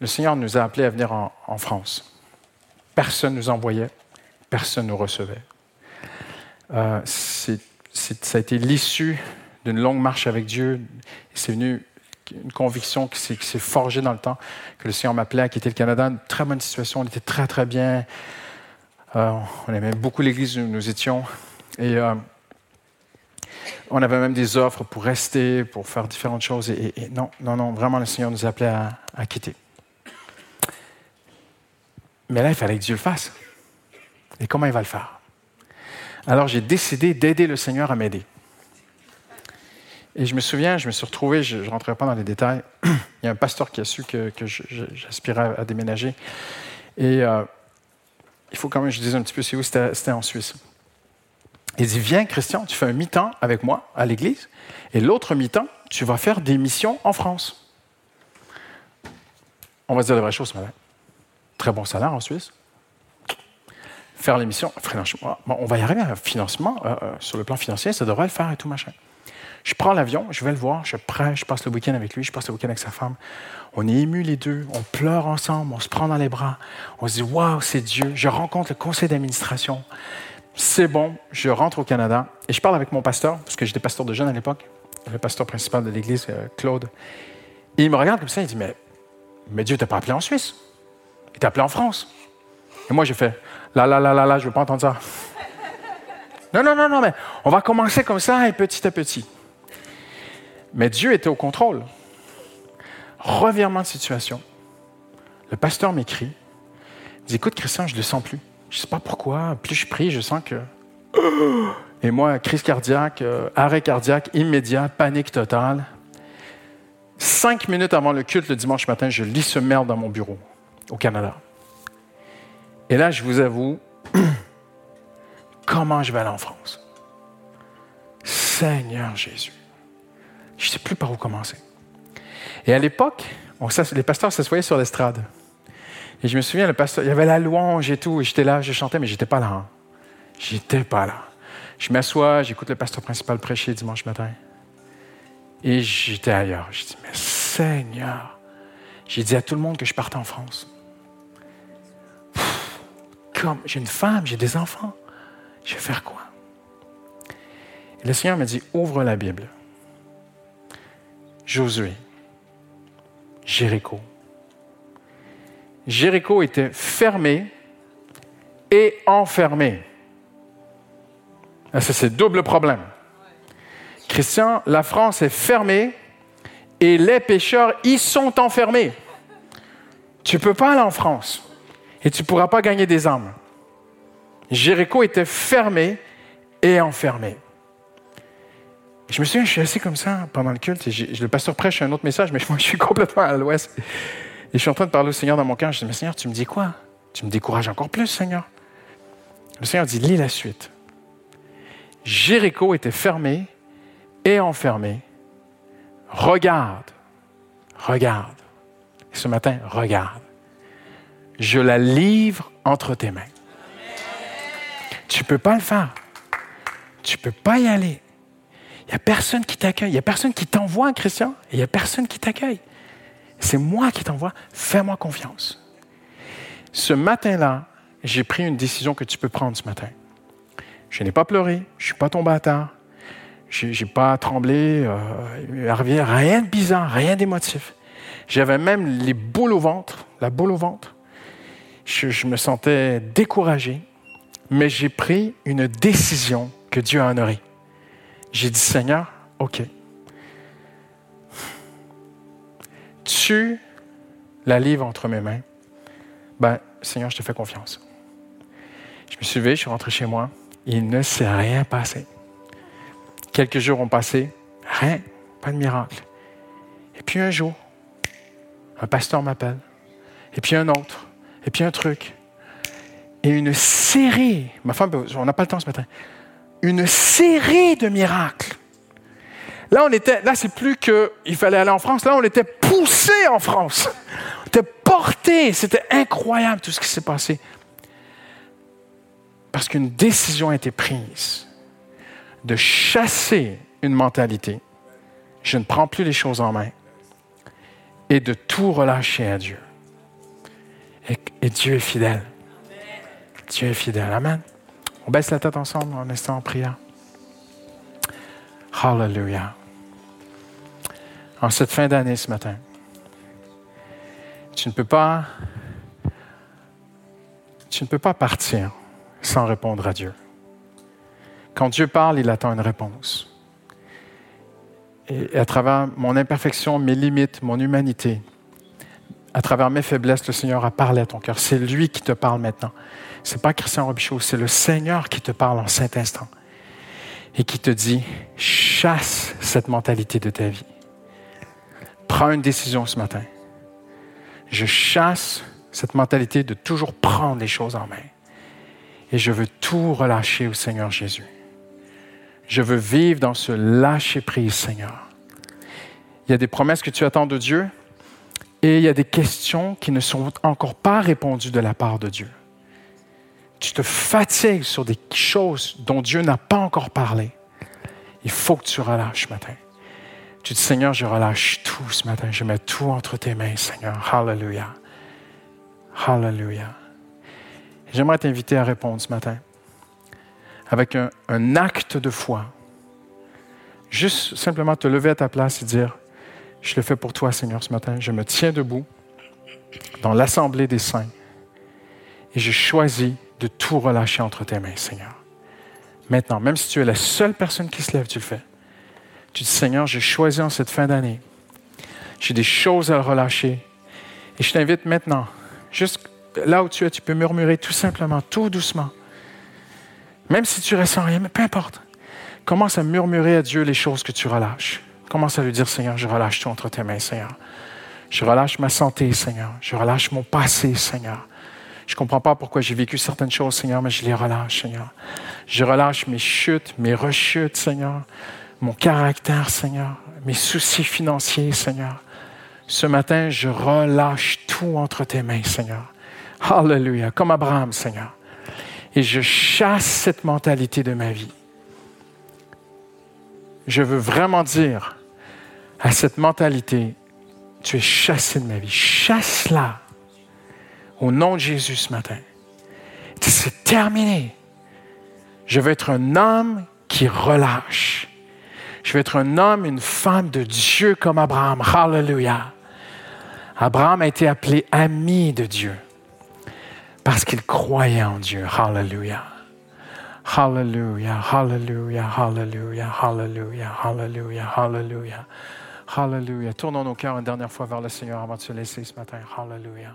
Le Seigneur nous a appelés à venir en, France. Personne ne nous envoyait, personne ne nous recevait. Euh, ça a été l'issue d'une longue marche avec Dieu. C'est venu une conviction qui s'est forgée dans le temps que le Seigneur m'appelait à quitter le Canada. Une très bonne situation, on était très très bien. Euh, on aimait beaucoup l'église où nous étions. Et euh, on avait même des offres pour rester, pour faire différentes choses. Et, non, non, non, vraiment, le Seigneur nous appelait à quitter. Mais là, il fallait que Dieu le fasse. Et comment il va le faire? Alors, j'ai décidé d'aider le Seigneur à m'aider. Et je me souviens, je me suis retrouvé, je ne rentrerai pas dans les détails, (clears throat) il y a un pasteur qui a su que, j'aspirais à, déménager. Et euh, il faut quand même que je dise un petit peu c'est où, c'était en Suisse. Il dit, viens Christian, tu fais un mi-temps avec moi à l'église, et l'autre mi-temps, tu vas faire des missions en France. On va se dire la vraie chose matin. Très bon salaire en Suisse. Faire franchement, on va y arriver financement, euh, euh, sur le plan financier, ça devrait le faire et tout machin. Je prends l'avion, je vais le voir, je prêche, je passe le week-end avec lui, je passe le week-end avec sa femme. On est émus les deux, on pleure ensemble, on se prend dans les bras, on se dit Waouh, c'est Dieu. Je rencontre le conseil d'administration c'est bon, je rentre au Canada et je parle avec mon pasteur, parce que j'étais pasteur de jeunes à l'époque, le pasteur principal de l'église, euh, Claude. Et il me regarde comme ça, il dit Mais, mais Dieu t'a pas appelé en Suisse, il t'a appelé en France. Et moi, j'ai fait Là, là, là, là, là, je ne veux pas entendre ça. non, non, non, non, mais on va commencer comme ça et petit à petit. Mais Dieu était au contrôle. Revirement de situation. Le pasteur m'écrit. Dit Écoute, Christian, je ne le sens plus. Je ne sais pas pourquoi. Plus je prie, je sens que. (gasps) Et moi, crise cardiaque, euh, arrêt cardiaque immédiat, panique totale. Cinq minutes avant le culte le dimanche matin, je lis ce merde dans mon bureau au Canada. Et là, je vous avoue, (clears throat) comment je vais aller en France? Seigneur Jésus. Je ne sais plus par où commencer. Et à l'époque, les pasteurs s'assoyaient sur l'estrade. Et je me souviens, le pasteur, il y avait la louange et tout, et j'étais là, je chantais, mais j'étais pas là. Hein. J'étais pas là. Je m'assois, j'écoute le pasteur principal prêcher dimanche matin. Et j'étais ailleurs. Je dis, mais Seigneur, j'ai dit à tout le monde que je partais en France. comme j'ai une femme, j'ai des enfants, je vais faire quoi? Le Seigneur m'a dit, ouvre la Bible. Josué, Jéricho. Jéricho était fermé et enfermé. Ah, ça, c'est double problème. Christian, la France est fermée et les pêcheurs y sont enfermés. Tu ne peux pas aller en France et tu ne pourras pas gagner des âmes. Jéricho était fermé et enfermé. Je me souviens, je suis assis comme ça pendant le culte le pasteur prêche un autre message, mais (laughs) moi, je suis complètement à l'ouest. Et je suis en train de parler au Seigneur dans mon cœur. Je dis, mais Seigneur, tu me dis quoi? Tu me décourages encore plus, Seigneur. Le Seigneur dit, lis la suite. Jéricho était fermé et enfermé. Regarde, regarde. Ce matin, regarde. Je la livre entre tes mains. Tu ne peux pas le faire. Tu ne peux pas y aller. Il n'y a personne qui t'accueille. Il n'y a personne qui t'envoie, Christian. Il n'y a personne qui t'accueille. C'est moi qui t'envoie. Fais-moi confiance. Ce matin-là, j'ai pris une décision que tu peux prendre ce matin. Je n'ai pas pleuré, je ne suis pas tombé à je n'ai pas tremblé, euh, rien de bizarre, rien d'émotif. J'avais même les boules au ventre, la boule au ventre. Je, me sentais découragé, mais j'ai pris une décision que Dieu a honorée. J'ai dit, Seigneur, OK. Tu la livres entre mes mains. Ben, Seigneur, je te fais confiance. Je me suis levé, je suis rentré chez moi. Il ne s'est rien passé. Quelques jours ont passé, rien, pas de miracle. Et puis un jour, un pasteur m'appelle. Et puis un autre. Et puis un truc. Et une série, ma femme, on n'a pas le temps ce matin, une série de miracles. Là, on était, là, c'est plus qu'il fallait aller en France. Là, on était poussé en France. On était porté. C'était incroyable tout ce qui s'est passé. Parce qu'une décision a été prise de chasser une mentalité. Je ne prends plus les choses en main. Et de tout relâcher à Dieu. Et, Dieu est fidèle. Dieu est fidèle. Amen. On baisse la tête ensemble en instant en prière. Hallelujah. En cette fin d'année ce matin, tu ne peux pas tu ne peux pas partir sans répondre à Dieu. Quand Dieu parle, il attend une réponse. Et à travers mon imperfection, mes limites, mon humanité, à travers mes faiblesses, le Seigneur a parlé à ton cœur. C'est lui qui te parle maintenant. Ce n'est pas Christian Robichaud, c'est le Seigneur qui te parle en cet instant et qui te dit, chasse cette mentalité de ta vie. Prends une décision ce matin. Je chasse cette mentalité de toujours prendre les choses en main. Et je veux tout relâcher au Seigneur Jésus. Je veux vivre dans ce lâcher-prise, Seigneur. Il y a des promesses que tu attends de Dieu et il y a des questions qui ne sont encore pas répondues de la part de Dieu tu te fatigues sur des choses dont Dieu n'a pas encore parlé, il faut que tu relâches ce matin. Tu dis, Seigneur, je relâche tout ce matin. Je mets tout entre tes mains, Seigneur. Hallelujah. Hallelujah. J'aimerais t'inviter à répondre ce matin avec un, acte de foi. Juste simplement te lever à ta place et dire, je le fais pour toi, Seigneur, ce matin. Je me tiens debout dans l'assemblée des saints et je choisis de tout relâcher entre tes mains, Seigneur. Maintenant, même si tu es la seule personne qui se lève, tu le fais. Tu dis, Seigneur, j'ai choisi en cette fin d'année. J'ai des choses à relâcher. Et je t'invite maintenant, juste là où tu es, tu peux murmurer tout simplement, tout doucement. Même si tu ressens rien, mais peu importe. Commence à murmurer à Dieu les choses que tu relâches. Commence à lui dire, Seigneur, je relâche tout entre tes mains, Seigneur. Je relâche ma santé, Seigneur. Je relâche mon passé, Seigneur. Je ne comprends pas pourquoi j'ai vécu certaines choses, Seigneur, mais je les relâche, Seigneur. Je relâche mes chutes, mes rechutes, Seigneur. Mon caractère, Seigneur. Mes soucis financiers, Seigneur. Ce matin, je relâche tout entre tes mains, Seigneur. Alléluia. Comme Abraham, Seigneur. Et je chasse cette mentalité de ma vie. Je veux vraiment dire à cette mentalité, tu es chassé de ma vie. Chasse-la au nom de Jésus ce matin. C'est terminé. Je veux être un homme qui relâche. Je veux être un homme, une femme de Dieu comme Abraham. Hallelujah. Abraham a été appelé ami de Dieu parce qu'il croyait en Dieu. Hallelujah. Hallelujah, hallelujah, hallelujah, hallelujah, hallelujah, hallelujah, hallelujah. Tournons nos cœurs une dernière fois vers le Seigneur avant de se laisser ce matin. Hallelujah.